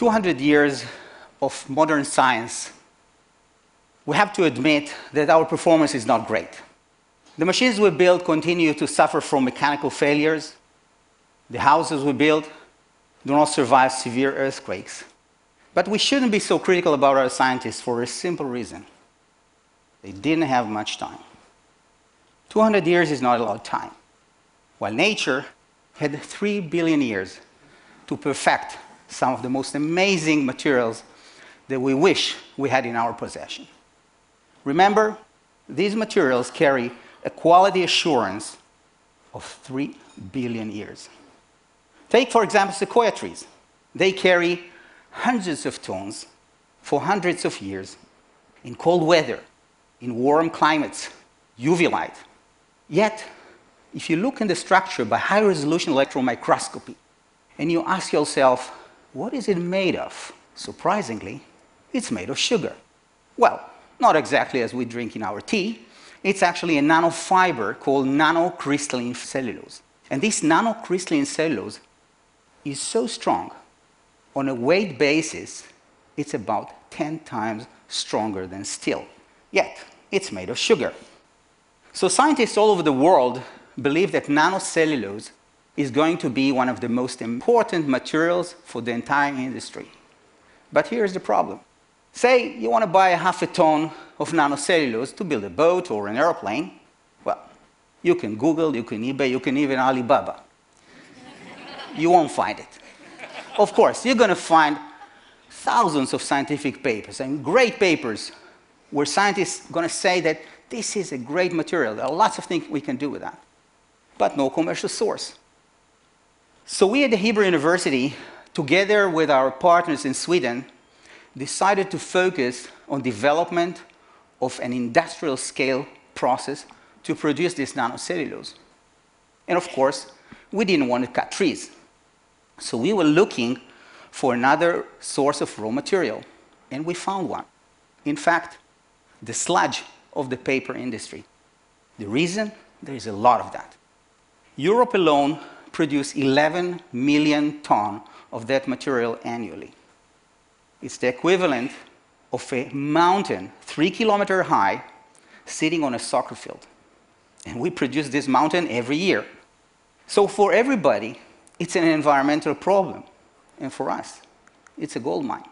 200 years of modern science, we have to admit that our performance is not great. The machines we build continue to suffer from mechanical failures. The houses we build do not survive severe earthquakes. But we shouldn't be so critical about our scientists for a simple reason. They didn't have much time. 200 years is not a lot of time, while nature had 3 billion years to perfect some of the most amazing materials that we wish we had in our possession. Remember, these materials carry a quality assurance of 3 billion years. Take, for example, sequoia trees. They carry hundreds of tons for hundreds of years in cold weather, in warm climates, UV light. Yet, if you look in the structure by high resolution electron microscopy and you ask yourself, what is it made of? Surprisingly, it's made of sugar. Well, not exactly as we drink in our tea. It's actually a nanofiber called nanocrystalline cellulose. And this nanocrystalline cellulose is so strong, on a weight basis, it's about 10 times stronger than steel. Yet, it's made of sugar. So scientists all over the world believe that nanocellulose is going to be one of the most important materials for the entire industry. But here's the problem. Say you want to buy a half a ton of nanocellulose to build a boat or an airplane. Well, you can Google, you can eBay, you can even Alibaba. you won't find it. Of course, you're going to find thousands of scientific papers and great papers where scientists are going to say that this is a great material. There are lots of things we can do with that, but no commercial source. So we at the Hebrew University, together with our partners in Sweden, decided to focus on development of an industrial scale process to produce this nanocellulose. And of course, we didn't want to cut trees. So we were looking for another source of raw material, and we found one. In fact, the sludge of the paper industry. The reason? There is a lot of that. Europe alone produces 11 million tons of that material annually. It's the equivalent of a mountain, three kilometer high, sitting on a soccer field. And we produce this mountain every year. So for everybody, it's an environmental problem. And for us, it's a gold mine.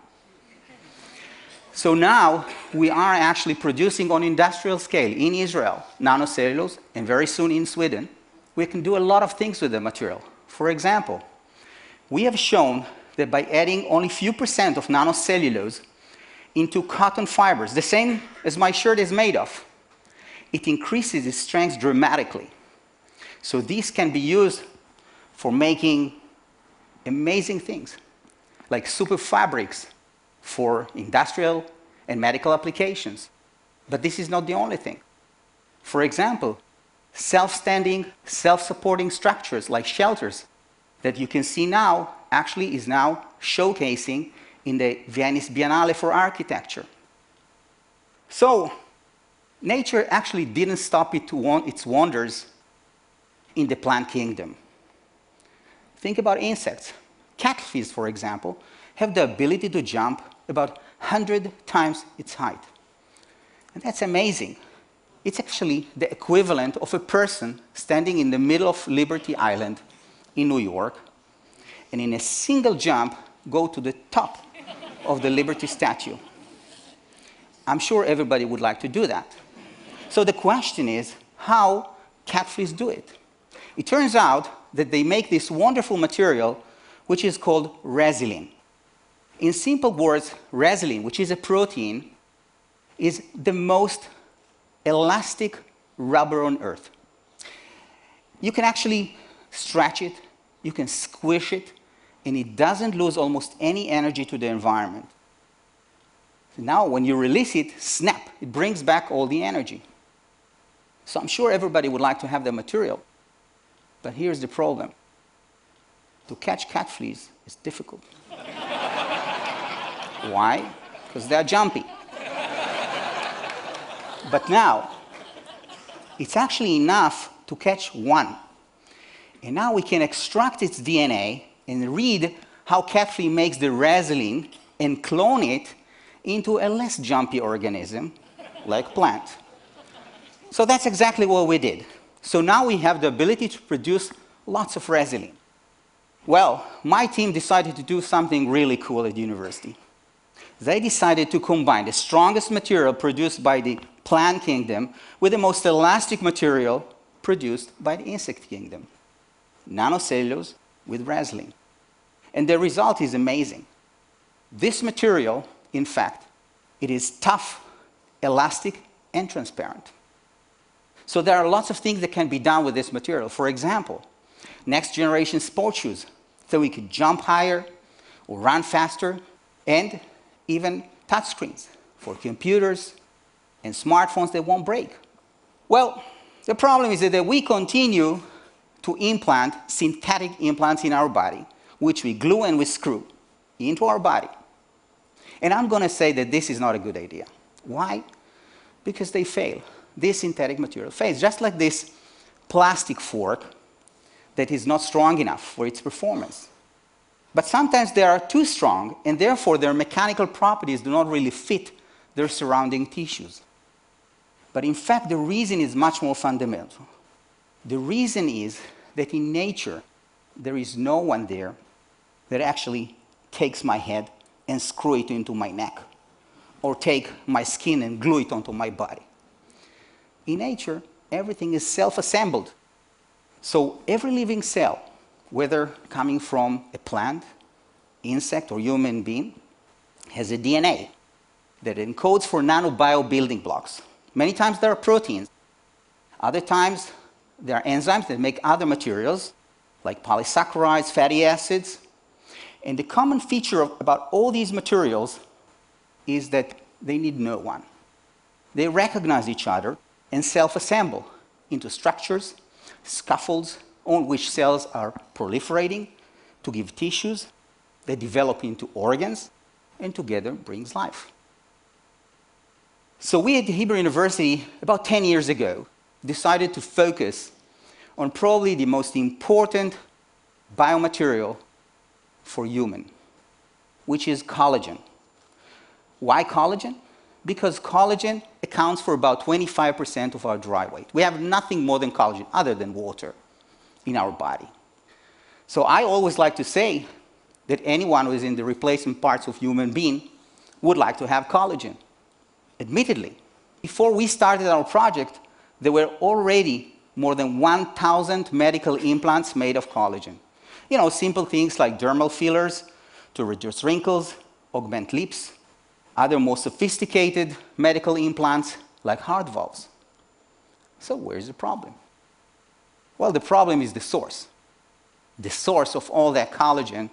So now we are actually producing on industrial scale in Israel nanocellulose and very soon in Sweden. We can do a lot of things with the material. For example, we have shown that by adding only a few percent of nanocellulose into cotton fibers, the same as my shirt is made of, it increases its strength dramatically. So these can be used for making amazing things, like super fabrics for industrial and medical applications. But this is not the only thing. For example, self-standing, self-supporting structures like shelters that you can see now actually is now showcasing in the Venice Biennale for Architecture. So, nature actually didn't stop it to want its wonders in the plant kingdom. Think about insects. Cat fleas, for example, have the ability to jump about 100 times its height. And that's amazing. It's actually the equivalent of a person standing in the middle of Liberty Island in New York and in a single jump go to the top of the Liberty statue. I'm sure everybody would like to do that. So the question is, how cat fleas do it? It turns out that they make this wonderful material which is called resilin. In simple words, resilin, which is a protein, is the most elastic rubber on earth. You can actually stretch it, you can squish it, and it doesn't lose almost any energy to the environment. Now, when you release it, snap, it brings back all the energy. So I'm sure everybody would like to have the material. But here's the problem. To catch cat fleas is difficult. Why? Because they're jumpy. But now, it's actually enough to catch one. And now we can extract its DNA and read how cat makes the resilin and clone it into a less jumpy organism like plant. So that's exactly what we did. So now we have the ability to produce lots of resilin. Well, my team decided to do something really cool at university. They decided to combine the strongest material produced by the plant kingdom with the most elastic material produced by the insect kingdom. Nanocellulose with resilin. And the result is amazing. This material, in fact, it is tough, elastic, and transparent. So there are lots of things that can be done with this material. For example, next generation sport shoes, so we could jump higher or run faster, and even touchscreens for computers and smartphones that won't break. Well, the problem is that we continue to implant synthetic implants in our body, which we glue and we screw into our body. And I'm going to say that this is not a good idea. Why? Because they fail this synthetic material fails, just like this plastic fork that is not strong enough for its performance. But sometimes they are too strong, and therefore their mechanical properties do not really fit their surrounding tissues. But in fact, the reason is much more fundamental. The reason is that in nature, there is no one there that actually takes my head and screw it into my neck, or take my skin and glue it onto my body in nature, everything is self-assembled. So every living cell, whether coming from a plant, insect, or human being, has a DNA that encodes for nanobio building blocks. Many times there are proteins. Other times there are enzymes that make other materials, like polysaccharides, fatty acids. And the common feature of, about all these materials is that they need no one. They recognize each other and self-assemble into structures, scaffolds on which cells are proliferating to give tissues that develop into organs and together brings life. So we at Hebrew University, about 10 years ago, decided to focus on probably the most important biomaterial for human, which is collagen. Why collagen? because collagen accounts for about 25% of our dry weight. We have nothing more than collagen other than water in our body. So I always like to say that anyone who is in the replacement parts of human being would like to have collagen. Admittedly, before we started our project, there were already more than 1,000 medical implants made of collagen. You know, simple things like dermal fillers to reduce wrinkles, augment lips, other more sophisticated medical implants like heart valves. So where's the problem? Well, the problem is the source. The source of all that collagen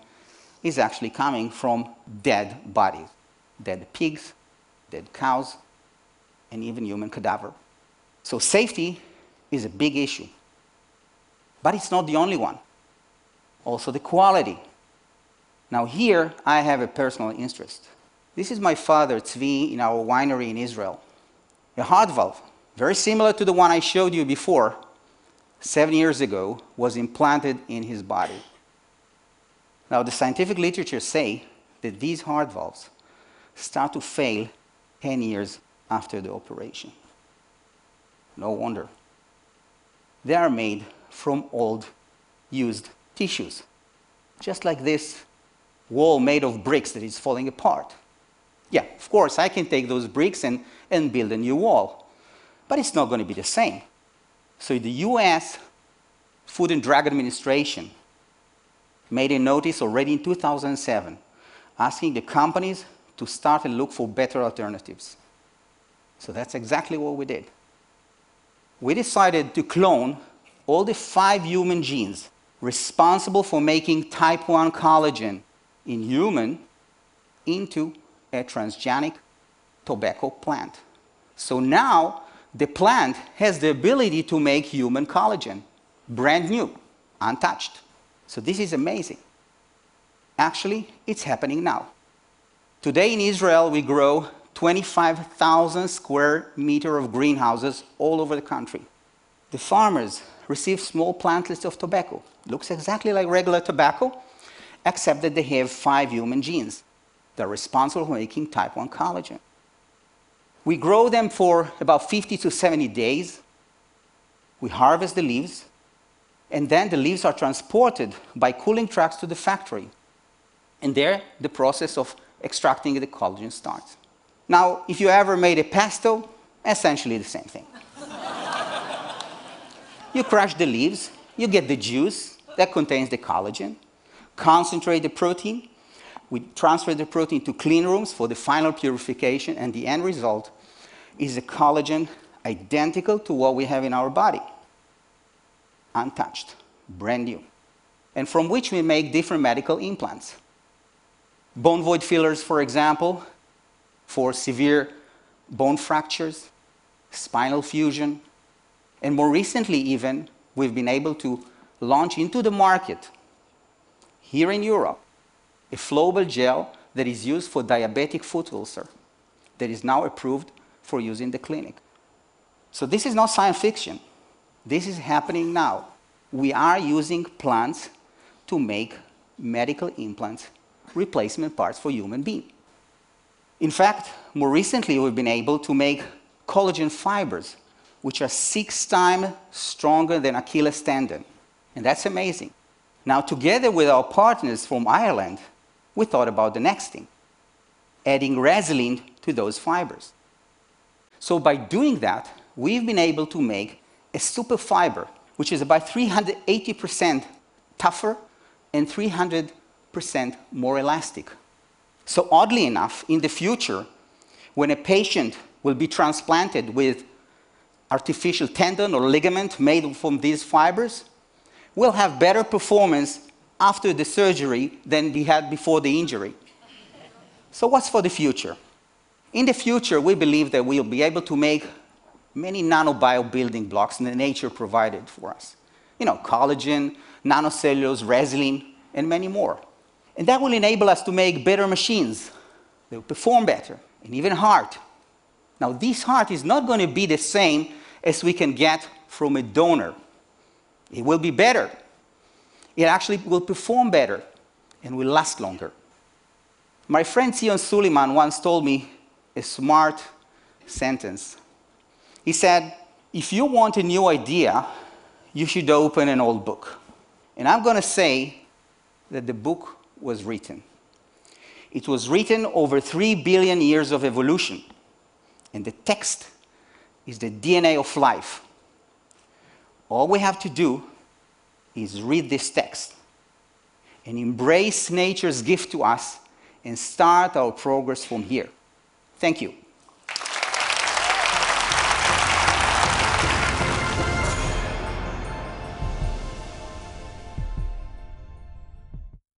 is actually coming from dead bodies, dead pigs, dead cows, and even human cadaver. So safety is a big issue. But it's not the only one. Also the quality. Now here I have a personal interest. This is my father, Tzvi, in our winery in Israel. A heart valve, very similar to the one I showed you before, seven years ago, was implanted in his body. Now, the scientific literature say that these heart valves start to fail 10 years after the operation. No wonder. They are made from old, used tissues, just like this wall made of bricks that is falling apart. Yeah, of course, I can take those bricks and, and build a new wall, but it's not going to be the same. So the US Food and Drug Administration made a notice already in 2007 asking the companies to start and look for better alternatives. So that's exactly what we did. We decided to clone all the five human genes responsible for making type 1 collagen in human into a transgenic tobacco plant. So now the plant has the ability to make human collagen, brand new, untouched. So this is amazing. Actually, it's happening now. Today in Israel, we grow 25,000 square meter of greenhouses all over the country. The farmers receive small plantlets of tobacco. Looks exactly like regular tobacco, except that they have five human genes that are responsible for making type 1 collagen. We grow them for about 50 to 70 days. We harvest the leaves, and then the leaves are transported by cooling trucks to the factory. And there, the process of extracting the collagen starts. Now, if you ever made a pesto, essentially the same thing. you crush the leaves, you get the juice that contains the collagen, concentrate the protein, we transfer the protein to clean rooms for the final purification, and the end result is a collagen identical to what we have in our body, untouched, brand new, and from which we make different medical implants. Bone void fillers, for example, for severe bone fractures, spinal fusion, and more recently, even, we've been able to launch into the market here in Europe a flowable gel that is used for diabetic foot ulcer that is now approved for use in the clinic. So this is not science fiction. This is happening now. We are using plants to make medical implants replacement parts for human beings. In fact, more recently, we've been able to make collagen fibers, which are six times stronger than Achilles tendon. And that's amazing. Now, together with our partners from Ireland, we thought about the next thing adding resilin to those fibers. So, by doing that, we've been able to make a super fiber, which is about 380% tougher and 300% more elastic. So, oddly enough, in the future, when a patient will be transplanted with artificial tendon or ligament made from these fibers, will have better performance after the surgery than he had before the injury. So, what's for the future? In the future, we believe that we'll be able to make many nanobio building blocks that nature provided for us. You know, collagen, nanocellulose, resilin, and many more. And that will enable us to make better machines. They will perform better, and even heart. Now, this heart is not going to be the same as we can get from a donor. It will be better. It actually will perform better and will last longer. My friend Sion Suleiman once told me a smart sentence. He said, If you want a new idea, you should open an old book. And I'm going to say that the book was written. It was written over three billion years of evolution. And the text is the DNA of life. All we have to do is read this text and embrace nature's gift to us and start our progress from here. Thank you.